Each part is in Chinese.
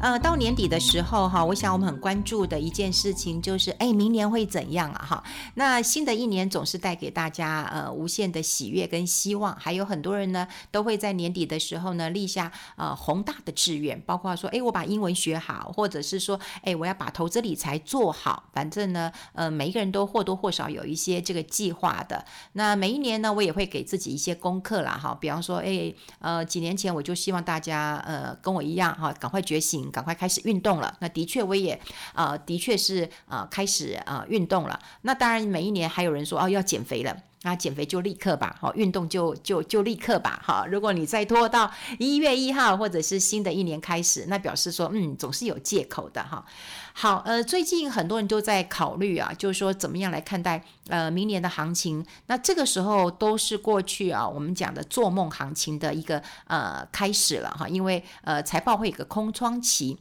呃，到年底的时候哈，我想我们很关注的一件事情就是，哎，明年会怎样啊？哈，那新的一年总是带给大家呃无限的喜悦跟希望，还有很多人呢都会在年底的时候呢立下呃宏大的志愿，包括说，哎，我把英文学好，或者是说，哎，我要把投资理财做好，反正呢，呃，每一个人都或多或少有一些这个计划的。那每一年呢，我也会给自己一些功课啦，哈，比方说，哎，呃，几年前我就希望大家呃跟我一样哈，赶快觉醒。赶快开始运动了。那的确，我也呃，的确是呃，开始呃运动了。那当然，每一年还有人说哦，要减肥了。那减肥就立刻吧，好，运动就就就立刻吧，好。如果你再拖到一月一号或者是新的一年开始，那表示说，嗯，总是有借口的哈。好，呃，最近很多人都在考虑啊，就是说怎么样来看待呃明年的行情。那这个时候都是过去啊我们讲的做梦行情的一个呃开始了哈，因为呃财报会有个空窗期。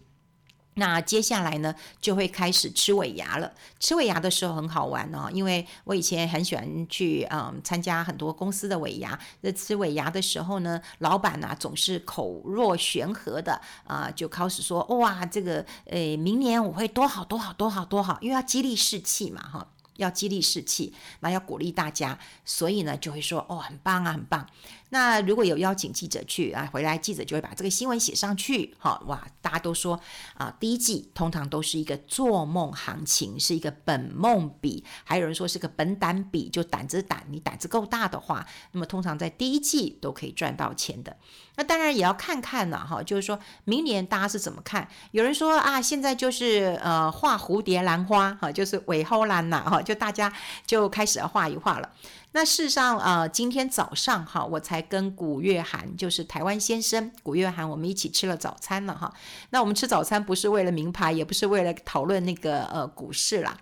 那接下来呢，就会开始吃尾牙了。吃尾牙的时候很好玩哦，因为我以前很喜欢去嗯参加很多公司的尾牙。那吃尾牙的时候呢，老板呐、啊、总是口若悬河的啊、就开始说哇，这个呃明年我会多好多好多好多好，因为要激励士气嘛哈，要激励士气，那要鼓励大家，所以呢就会说哦很棒啊很棒。那如果有邀请记者去啊，回来记者就会把这个新闻写上去。好哇，大家都说啊，第一季通常都是一个做梦行情，是一个本梦比，还有人说是个本胆比，就胆子胆，你胆子够大的话，那么通常在第一季都可以赚到钱的。那当然也要看看了哈，就是说明年大家是怎么看？有人说啊，现在就是呃画蝴蝶兰花哈，就是尾后兰呐哈，就大家就开始要画一画了。那事实上，呃，今天早上哈，我才跟古月涵，就是台湾先生古月涵，我们一起吃了早餐了哈。那我们吃早餐不是为了名牌，也不是为了讨论那个呃股市啦，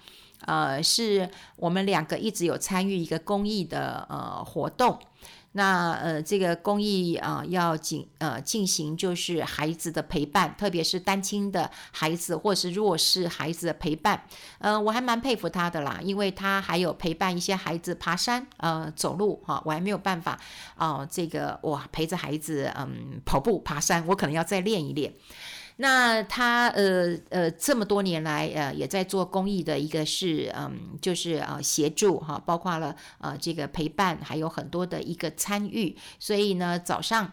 呃，是我们两个一直有参与一个公益的呃活动。那呃，这个公益啊、要进呃进行就是孩子的陪伴，特别是单亲的孩子或是弱势孩子的陪伴。呃，我还蛮佩服他的啦，因为他还有陪伴一些孩子爬山，呃，走路哈，我还没有办法啊、这个哇陪着孩子嗯跑步爬山，我可能要再练一练。那他呃呃这么多年来呃也在做公益的一个事，嗯，就是呃协助哈，包括了呃这个陪伴，还有很多的一个参与，所以呢早上。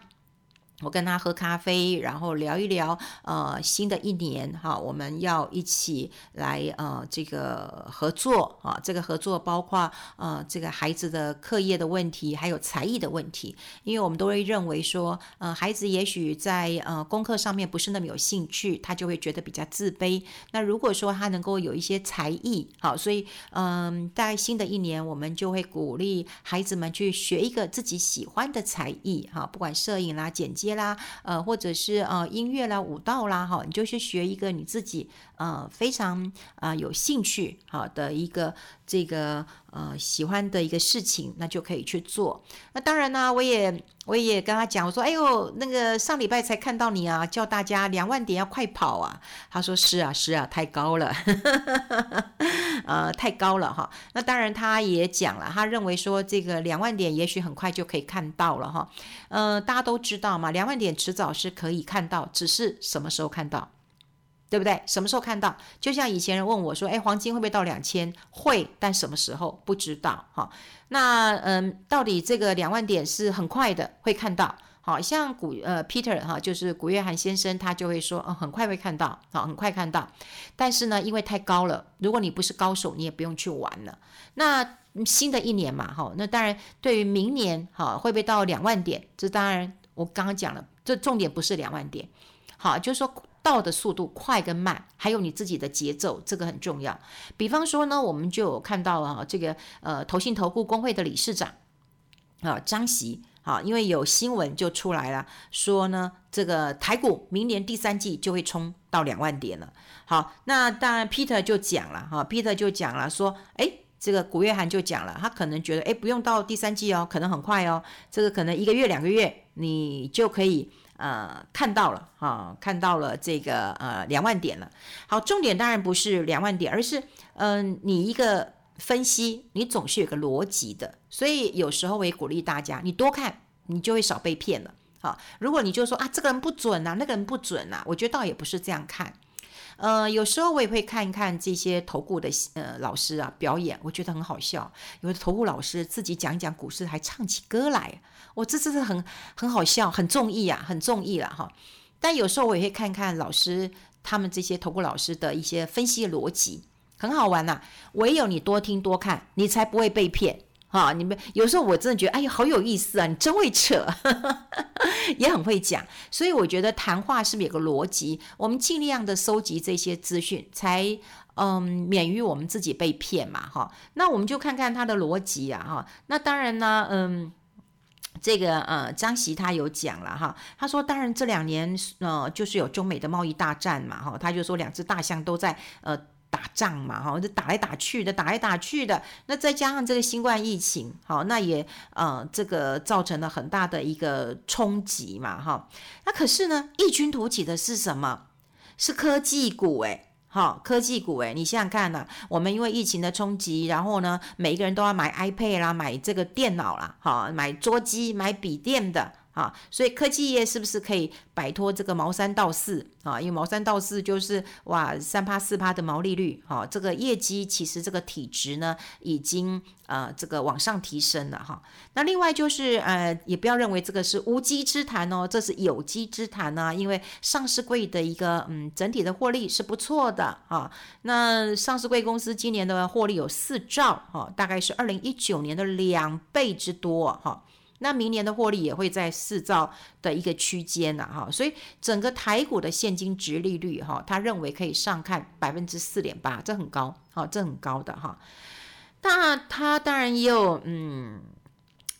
我跟他喝咖啡，然后聊一聊，呃，新的一年哈，我们要一起来呃这个合作啊，这个合作包括呃这个孩子的课业的问题，还有才艺的问题，因为我们都会认为说，呃，孩子也许在呃功课上面不是那么有兴趣，他就会觉得比较自卑。那如果说他能够有一些才艺，好，所以嗯，在新的一年，我们就会鼓励孩子们去学一个自己喜欢的才艺，哈，不管摄影啦、剪接啦，呃，或者是呃音乐啦、舞蹈啦，哈，你就去学一个你自己呃非常啊、呃、有兴趣好的一个这个呃喜欢的一个事情，那就可以去做。那当然呢，我也我也跟他讲，我说，哎呦，那个上礼拜才看到你啊，叫大家两万点要快跑啊。他说是啊是啊，太高了，呃太高了哈。那当然他也讲了，他认为说这个两万点也许很快就可以看到了哈。呃，大家都知道嘛。两万点迟早是可以看到，只是什么时候看到，对不对？什么时候看到？就像以前人问我说：“哎，黄金会不会到两千？”会，但什么时候不知道。哈，那嗯，到底这个两万点是很快的会看到？好像古呃 Peter 哈，就是古月涵先生，他就会说：“嗯，很快会看到，好，很快看到。”但是呢，因为太高了，如果你不是高手，你也不用去玩了。那新的一年嘛，哈，那当然对于明年哈，会不会到两万点？这当然。我刚刚讲了，这重点不是两万点，好，就是说到的速度快跟慢，还有你自己的节奏，这个很重要。比方说呢，我们就有看到了这个呃，投信投顾公会的理事长啊张席，好，因为有新闻就出来了，说呢这个台股明年第三季就会冲到两万点了。好，那当然 Peter 就讲了哈，Peter 就讲了说，哎。这个古月涵就讲了，他可能觉得，哎，不用到第三季哦，可能很快哦，这个可能一个月两个月，你就可以呃看到了哈、看到了这个呃两万点了。好，重点当然不是两万点，而是嗯、你一个分析，你总是有个逻辑的，所以有时候我也鼓励大家，你多看你就会少被骗了。好，如果你就说啊，这个人不准呐，那个人不准呐，我觉得倒也不是这样看。呃，有时候我也会看一看这些投顾的呃老师啊表演，我觉得很好笑。有的投顾老师自己讲一讲股市，还唱起歌来，我这真是很很好笑，很中意啊，很中意了哈。但有时候我也会看看老师他们这些投顾老师的一些分析逻辑，很好玩呐、唯有你多听多看，你才不会被骗。哈，你们有时候我真的觉得，哎呀，好有意思啊！你真会扯，也很会讲。所以我觉得谈话是不是有个逻辑？我们尽量的收集这些资讯，才嗯免于我们自己被骗嘛。哈，那我们就看看他的逻辑啊。哈，那当然呢，嗯，这个呃，张锡他有讲了哈，他说，当然这两年呃，就是有中美的贸易大战嘛。哈，他就说两只大象都在呃。打仗嘛，哈，就打来打去的，打来打去的。那再加上这个新冠疫情，好，那也呃，这个造成了很大的一个冲击嘛，哈。那可是呢，异军突起的是什么？是科技股，诶，哈，科技股，诶，你想想看呢，我们因为疫情的冲击，然后呢，每一个人都要买 iPad 啦，买这个电脑啦，哈，买桌机、买笔电的。啊，所以科技业是不是可以摆脱这个毛三到四啊？因为毛三到四就是哇三趴四趴的毛利率，哈，这个业绩其实这个体值呢已经呃这个往上提升了哈。那另外就是呃也不要认为这个是无稽之谈哦，这是有稽之谈呢，因为上市柜的一个嗯整体的获利是不错的啊。那上市柜公司今年的获利有四兆哈，大概是二零一九年的两倍之多哈。那明年的获利也会在四兆的一个区间呐，哈，所以整个台股的现金殖利率，哈，他认为可以上看百分之四点八，这很高，好，这很高的哈。那他当然也有嗯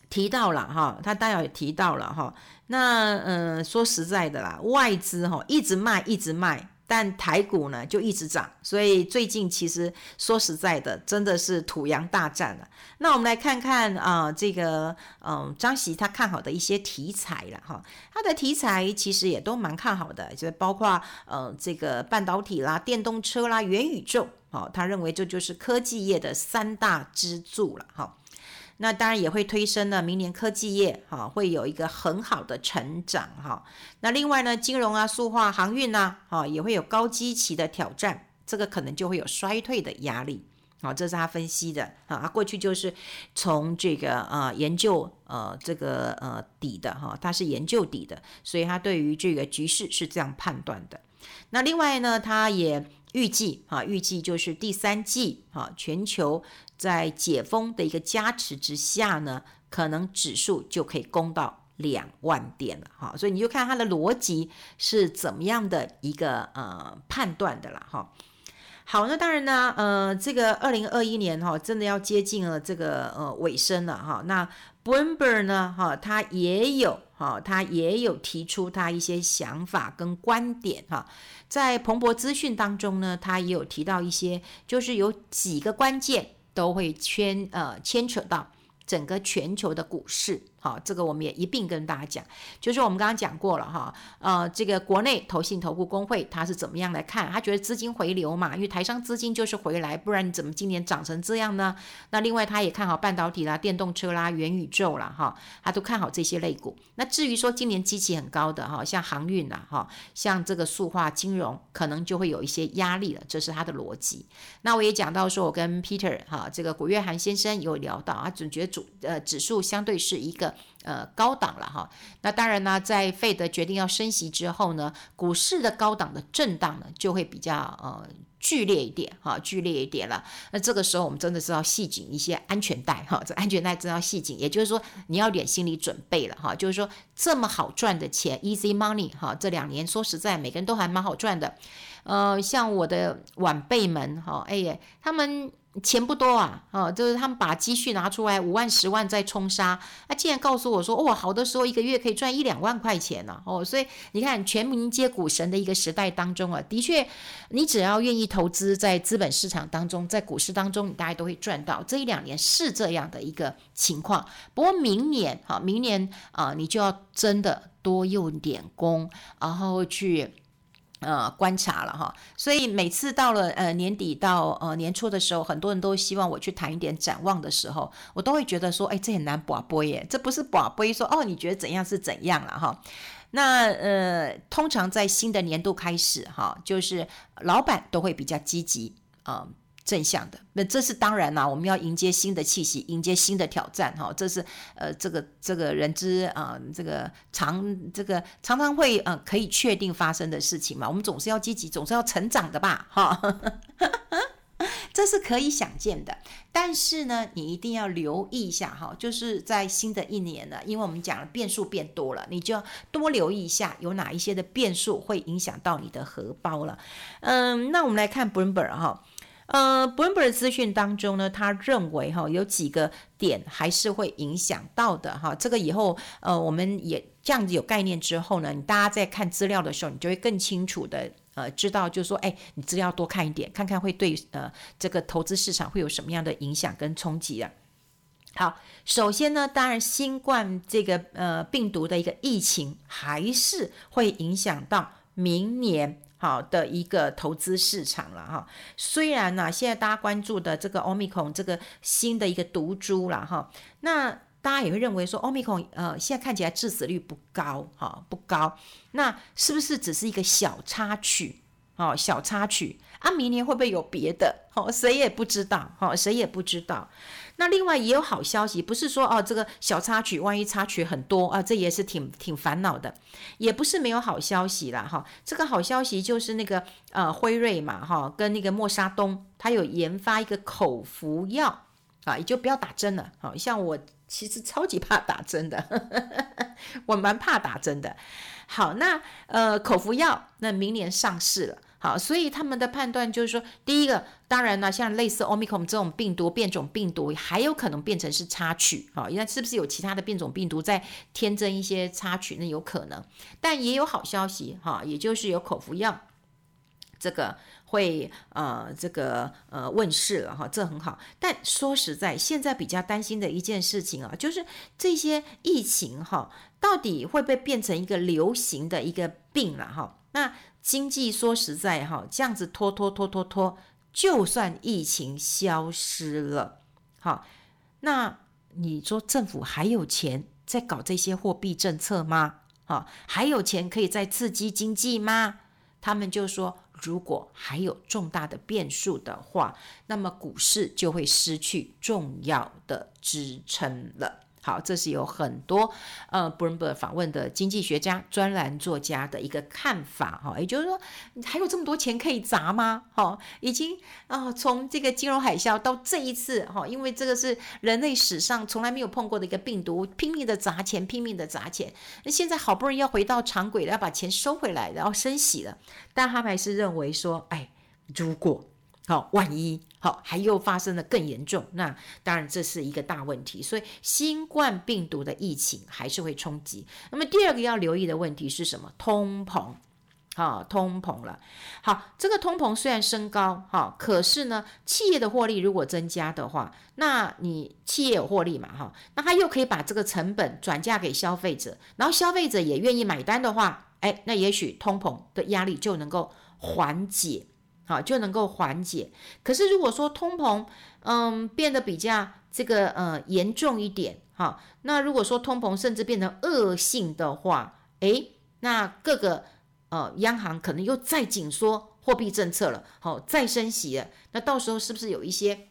提到了哈，他当然也提到了哈。那嗯，说实在的啦，外资哈一直卖，一直卖。但台股呢就一直涨，所以最近其实说实在的，真的是土洋大战了。那我们来看看啊、这个嗯张喜他看好的一些题材了哈，他的题材其实也都蛮看好的，就包括呃这个半导体啦、电动车啦、元宇宙，好，他认为这就是科技业的三大支柱了哈。那当然也会推升呢，明年科技业哈会有一个很好的成长哈。那另外呢，金融啊、塑化、航运呐，哈也会有高基期的挑战，这个可能就会有衰退的压力。好，这是他分析的啊。他过去就是从这个呃研究呃这个呃底的哈，他是研究底的，所以他对于这个局势是这样判断的。那另外呢，他也。预计啊，预计就是第三季啊，全球在解封的一个加持之下呢，可能指数就可以攻到两万点了哈。所以你就看它的逻辑是怎么样的一个呃判断的了哈。好，那当然呢，呃，这个二零二一年哈，真的要接近了这个呃尾声了哈。那 Bloomberg 呢，哈，它也有哈，他也有提出他一些想法跟观点哈。在彭博资讯当中呢，他也有提到一些，就是有几个关键都会牵呃牵扯到整个全球的股市。好，这个我们也一并跟大家讲，就是我们刚刚讲过了哈，呃，这个国内投信投顾公会他是怎么样来看？他觉得资金回流嘛，因为台商资金就是回来，不然你怎么今年涨成这样呢？那另外他也看好半导体啦、电动车啦、元宇宙啦，哈，他都看好这些类股。那至于说今年基期很高的哈，像航运啦，哈，像这个塑化、金融，可能就会有一些压力了，这是他的逻辑。那我也讲到说，我跟 Peter 哈，这个古月涵先生有聊到啊，总觉得主呃指数相对是一个。呃，高档了哈，那当然呢，在费德决定要升息之后呢，股市的高档的震荡呢，就会比较呃剧烈一点哈，剧烈一点了。那这个时候我们真的是要系紧一些安全带哈，这安全带真要系紧，也就是说你要点心理准备了哈，就是说这么好赚的钱，easy money 哈，这两年说实在，每个人都还蛮好赚的。呃，像我的晚辈们哈，哎呀，他们。钱不多啊，哦，就是他们把积蓄拿出来五万、十万再冲杀，他竟然告诉我说，哇，好的时候一个月可以赚一两万块钱呢，哦，所以你看全民皆股神的一个时代当中啊，的确，你只要愿意投资在资本市场当中，在股市当中，你大概都会赚到。这一两年是这样的一个情况，不过明年，哈，明年啊，你就要真的多用点功，然后去。呃，观察了哈，所以每次到了呃年底到呃年初的时候，很多人都希望我去谈一点展望的时候，我都会觉得说，哎，这很难把播耶，这不是把播说哦，你觉得怎样是怎样了哈。那呃，通常在新的年度开始哈，就是老板都会比较积极啊。正向的，那这是当然啦。我们要迎接新的气息，迎接新的挑战，哈，这是呃，这个这个人之啊、这个常这个常常会呃，可以确定发生的事情嘛。我们总是要积极，总是要成长的吧，哈，这是可以想见的。但是呢，你一定要留意一下哈，就是在新的一年呢，因为我们讲了变数变多了，你就要多留意一下有哪一些的变数会影响到你的荷包了。嗯，那我们来看 Bloomberg 哈。呃，Bloomberg 资讯当中呢，他认为哈有几个点还是会影响到的哈。这个以后呃，我们也这样子有概念之后呢，你大家在看资料的时候，你就会更清楚的呃知道，就是说，哎，你资料多看一点，看看会对呃这个投资市场会有什么样的影响跟冲击啊。好，首先呢，当然新冠这个呃病毒的一个疫情还是会影响到明年。好的一个投资市场了哈，虽然呢、现在大家关注的这个 Omicron 这个新的一个毒株了哈，那大家也会认为说 Omicron 呃现在看起来致死率不高哈，不高，那是不是只是一个小插曲？哦，小插曲啊，明年会不会有别的？哦，谁也不知道，哦，谁也不知道。那另外也有好消息，不是说哦，这个小插曲，万一插曲很多啊，这也是挺挺烦恼的。也不是没有好消息啦，哈，这个好消息就是那个呃辉瑞嘛，哈，跟那个默沙东，他有研发一个口服药啊，也就不要打针了。好像我其实超级怕打针的，呵 呵我蛮怕打针的。好，那呃口服药那明年上市了。好，所以他们的判断就是说，第一个，当然呢，像类似 Omicron 这种病毒变种病毒，还有可能变成是插曲，好，那是不是有其他的变种病毒在添增一些插曲？那有可能，但也有好消息，哈，也就是有口服药，这个会呃这个呃问世了，哈，这很好。但说实在，现在比较担心的一件事情啊，就是这些疫情哈，到底会不会变成一个流行的一个病了，哈？那经济说实在哈，这样子拖拖拖拖拖，就算疫情消失了，好，那你说政府还有钱在搞这些货币政策吗？好，还有钱可以再刺激经济吗？他们就说，如果还有重大的变数的话，那么股市就会失去重要的支撑了。好，这是有很多呃，Bloomberg 访问的经济学家、专栏作家的一个看法哈，也就是说，还有这么多钱可以砸吗？哈，已经啊，从这个金融海啸到这一次哈，因为这个是人类史上从来没有碰过的一个病毒，拼命的砸钱，拼命的砸钱。那现在好不容易要回到常轨，要把钱收回来，然后升息了，但他们还是认为说，哎，如果。好，万一好，还又发生了更严重，那当然这是一个大问题。所以新冠病毒的疫情还是会冲击。那么第二个要留意的问题是什么？通膨，好，通膨了。好，这个通膨虽然升高，好，可是呢，企业的获利如果增加的话，那你企业有获利嘛？哈，那他又可以把这个成本转嫁给消费者，然后消费者也愿意买单的话，哎，那也许通膨的压力就能够缓解。好，就能够缓解。可是如果说通膨，嗯，变得比较这个呃严重一点，哈，那如果说通膨甚至变成恶性的话，诶，那各个呃央行可能又再紧缩货币政策了，好，再升息了，那到时候是不是有一些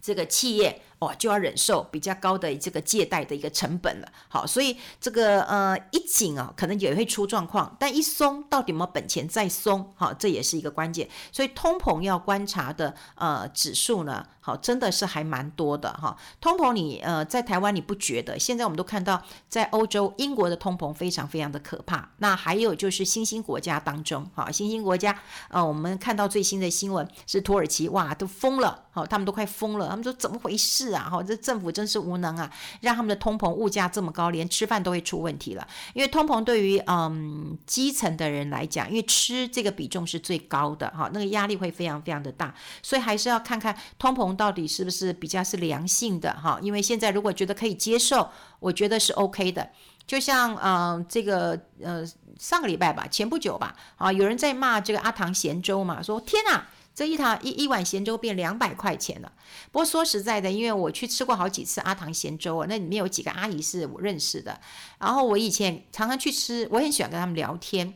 这个企业？哦，就要忍受比较高的这个借贷的一个成本了。好，所以这个呃一紧啊，可能也会出状况。但一松，到底有没有本钱再松？好，这也是一个关键。所以通膨要观察的呃指数呢，好，真的是还蛮多的哈。通膨你呃在台湾你不觉得？现在我们都看到在欧洲、英国的通膨非常非常的可怕。那还有就是新兴国家当中，哈，新兴国家呃我们看到最新的新闻是土耳其，哇，都疯了，好，他们都快疯了，他们说怎么回事？是啊，哈，这政府真是无能啊，让他们的通膨物价这么高，连吃饭都会出问题了。因为通膨对于嗯基层的人来讲，因为吃这个比重是最高的哈，那个压力会非常非常的大，所以还是要看看通膨到底是不是比较是良性的哈。因为现在如果觉得可以接受，我觉得是 OK 的。就像嗯、这个呃上个礼拜吧，前不久吧，啊有人在骂这个阿唐咸粥嘛，说天哪！这一堂一一碗咸粥变两百块钱了。不过说实在的，因为我去吃过好几次阿唐咸粥啊，那里面有几个阿姨是我认识的。然后我以前常常去吃，我很喜欢跟他们聊天。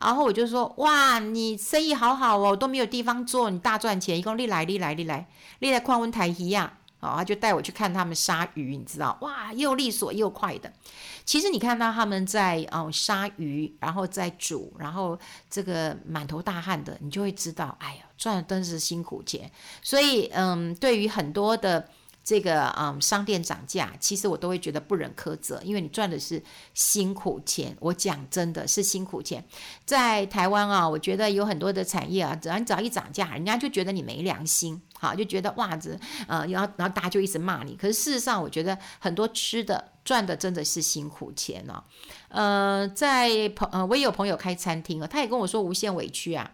然后我就说：哇，你生意好好哦，都没有地方做，你大赚钱。一共你来，你来，你来，你来矿温台一样。他就带我去看他们杀鱼，你知道，哇，又利索又快的。其实你看到他们在哦杀鱼，然后再煮，然后这个满头大汗的，你就会知道，哎呀，赚的真是辛苦钱。所以，嗯，对于很多的这个嗯商店涨价，其实我都会觉得不忍苛责，因为你赚的是辛苦钱。我讲真的是辛苦钱。在台湾啊，我觉得有很多的产业啊，只要你只要一涨价，人家就觉得你没良心。好，就觉得袜子，呃，然后然后大家就一直骂你。可是事实上，我觉得很多吃的赚的真的是辛苦钱哦。呃，在朋呃，我也有朋友开餐厅啊，他也跟我说无限委屈啊。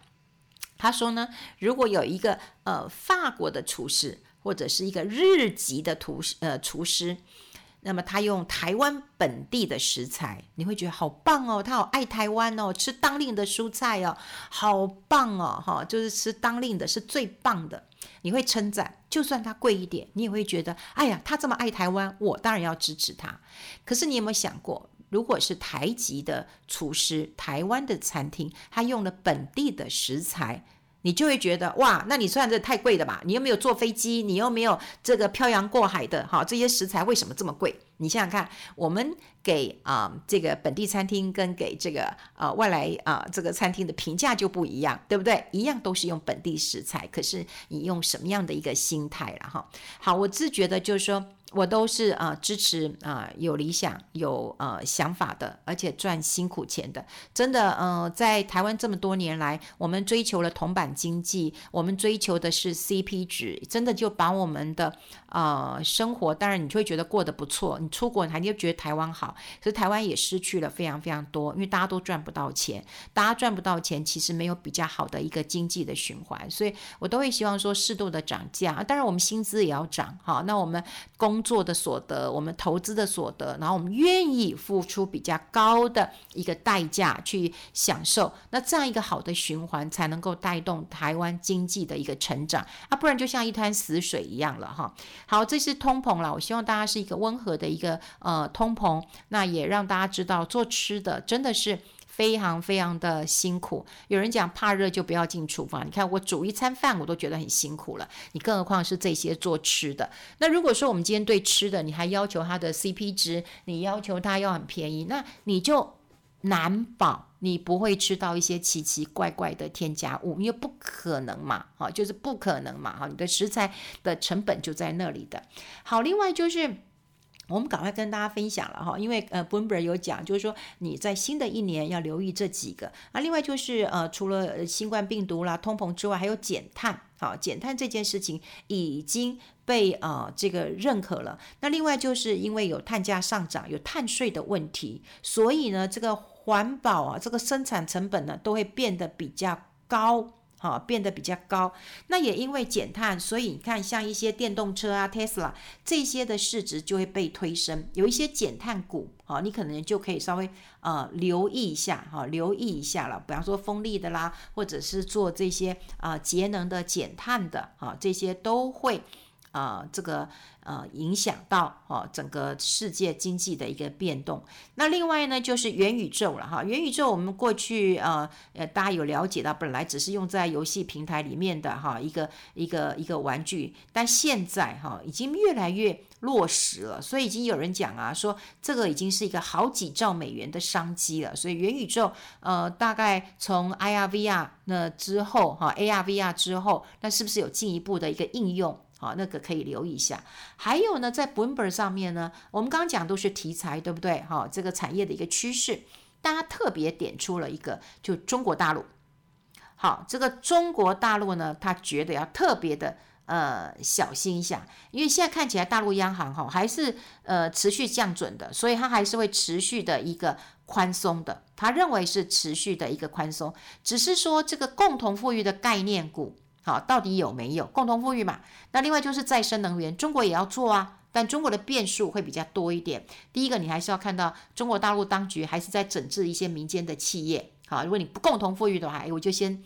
他说呢，如果有一个呃法国的厨师或者是一个日籍的厨呃厨师。那么他用台湾本地的食材，你会觉得好棒哦，他好爱台湾哦，吃当令的蔬菜哦，好棒哦，哈，就是吃当令的是最棒的，你会称赞，就算它贵一点，你也会觉得，哎呀，他这么爱台湾，我当然要支持他。可是你有没有想过，如果是台籍的厨师，台湾的餐厅，他用了本地的食材？你就会觉得哇，那你算这太贵了吧？你又没有坐飞机，你又没有这个漂洋过海的，哈，这些食材为什么这么贵？你想想看，我们给啊、这个本地餐厅跟给这个啊、呃、外来啊、这个餐厅的评价就不一样，对不对？一样都是用本地食材，可是你用什么样的一个心态了哈？好，我自觉得就是说。我都是啊、支持啊、有理想有呃想法的，而且赚辛苦钱的。真的，呃，在台湾这么多年来，我们追求了铜板经济，我们追求的是 CP 值，真的就把我们的呃生活，当然你就会觉得过得不错。你出国，你还就觉得台湾好，可是台湾也失去了非常非常多，因为大家都赚不到钱，大家赚不到钱，其实没有比较好的一个经济的循环，所以我都会希望说适度的涨价，当然我们薪资也要涨，好，那我们工做的所得，我们投资的所得，然后我们愿意付出比较高的一个代价去享受，那这样一个好的循环才能够带动台湾经济的一个成长啊，不然就像一滩死水一样了哈。好，这是通膨了，我希望大家是一个温和的一个呃通膨，那也让大家知道做吃的真的是。非常非常的辛苦，有人讲怕热就不要进厨房。你看我煮一餐饭我都觉得很辛苦了，你更何况是这些做吃的。那如果说我们今天对吃的，你还要求它的 CP 值，你要求它要很便宜，那你就难保你不会吃到一些奇奇怪怪的添加物，因为不可能嘛，哈，就是不可能嘛，哈，你的食材的成本就在那里的。好，另外就是。我们赶快跟大家分享了哈，因为呃 Boomer 有讲，就是说你在新的一年要留意这几个啊。另外就是呃，除了新冠病毒啦、通膨之外，还有减碳。好，减碳这件事情已经被呃这个认可了。那另外就是因为有碳价上涨、有碳税的问题，所以呢，这个环保啊，这个生产成本呢，都会变得比较高。啊，变得比较高。那也因为减碳，所以你看，像一些电动车啊，Tesla 这些的市值就会被推升。有一些减碳股，啊，你可能就可以稍微啊留意一下，哈，留意一下了。比方说风力的啦，或者是做这些啊、节能的、减碳的，啊，这些都会。啊、呃，这个呃，影响到哦整个世界经济的一个变动。那另外呢，就是元宇宙了哈。元宇宙我们过去呃呃，大家有了解到，本来只是用在游戏平台里面的哈一个一个一个玩具，但现在哈已经越来越落实了。所以已经有人讲啊，说这个已经是一个好几兆美元的商机了。所以元宇宙呃，大概从 IR VR 那之后哈，AR VR 之后，那是不是有进一步的一个应用？好，那个可以留意一下。还有呢，在 Bloomberg 上面呢，我们刚刚讲都是题材，对不对？好，这个产业的一个趋势，大家特别点出了一个，就中国大陆。好，这个中国大陆呢，他觉得要特别的呃小心一下，因为现在看起来大陆央行哈还是呃持续降准的，所以它还是会持续的一个宽松的，他认为是持续的一个宽松，只是说这个共同富裕的概念股好到底有没有共同富裕嘛？那另外就是再生能源，中国也要做啊。但中国的变数会比较多一点。第一个，你还是要看到中国大陆当局还是在整治一些民间的企业。好，如果你不共同富裕的话，我就先。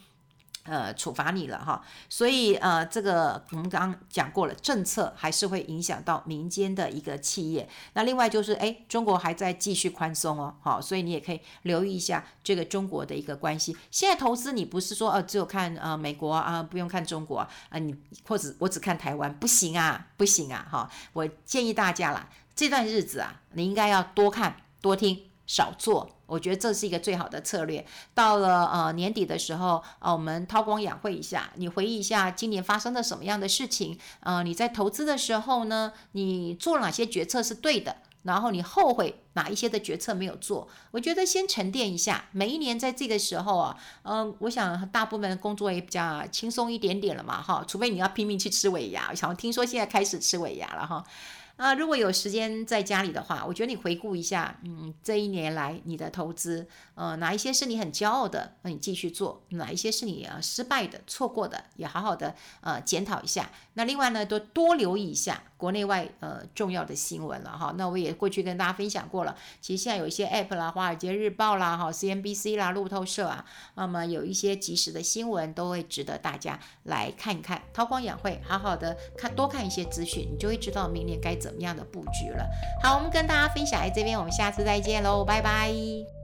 呃，处罚你了哈，所以呃，这个我们刚刚讲过了，政策还是会影响到民间的一个企业。那另外就是，哎，中国还在继续宽松哦，好，所以你也可以留意一下这个中国的一个关系。现在投资你不是说呃只有看呃美国啊，不用看中国啊，你或者我只看台湾不行啊，不行啊，哈，我建议大家啦，这段日子啊，你应该要多看多听。少做，我觉得这是一个最好的策略。到了呃年底的时候，呃，我们韬光养晦一下，你回忆一下今年发生了什么样的事情。呃，你在投资的时候呢，你做了哪些决策是对的？然后你后悔哪一些的决策没有做？我觉得先沉淀一下。每一年在这个时候啊，嗯、我想大部分工作也比较轻松一点点了嘛，哈，除非你要拼命去吃尾牙。我想听说现在开始吃尾牙了哈。啊，如果有时间在家里的话，我觉得你回顾一下，嗯，这一年来你的投资，呃，哪一些是你很骄傲的，那你继续做；哪一些是你啊失败的、错过的，也好好的呃检讨一下。那另外呢，多多留意一下国内外呃重要的新闻了哈。那我也过去跟大家分享过了，其实现在有一些 App 啦，《华尔街日报》啦，哈，CNBC 啦，路透社啊，那么有一些即时的新闻都会值得大家来看一看，韬光养晦，好好的看多看一些资讯，你就会知道明年该怎么样的布局了。好，我们跟大家分享在这边，我们下次再见喽，拜拜。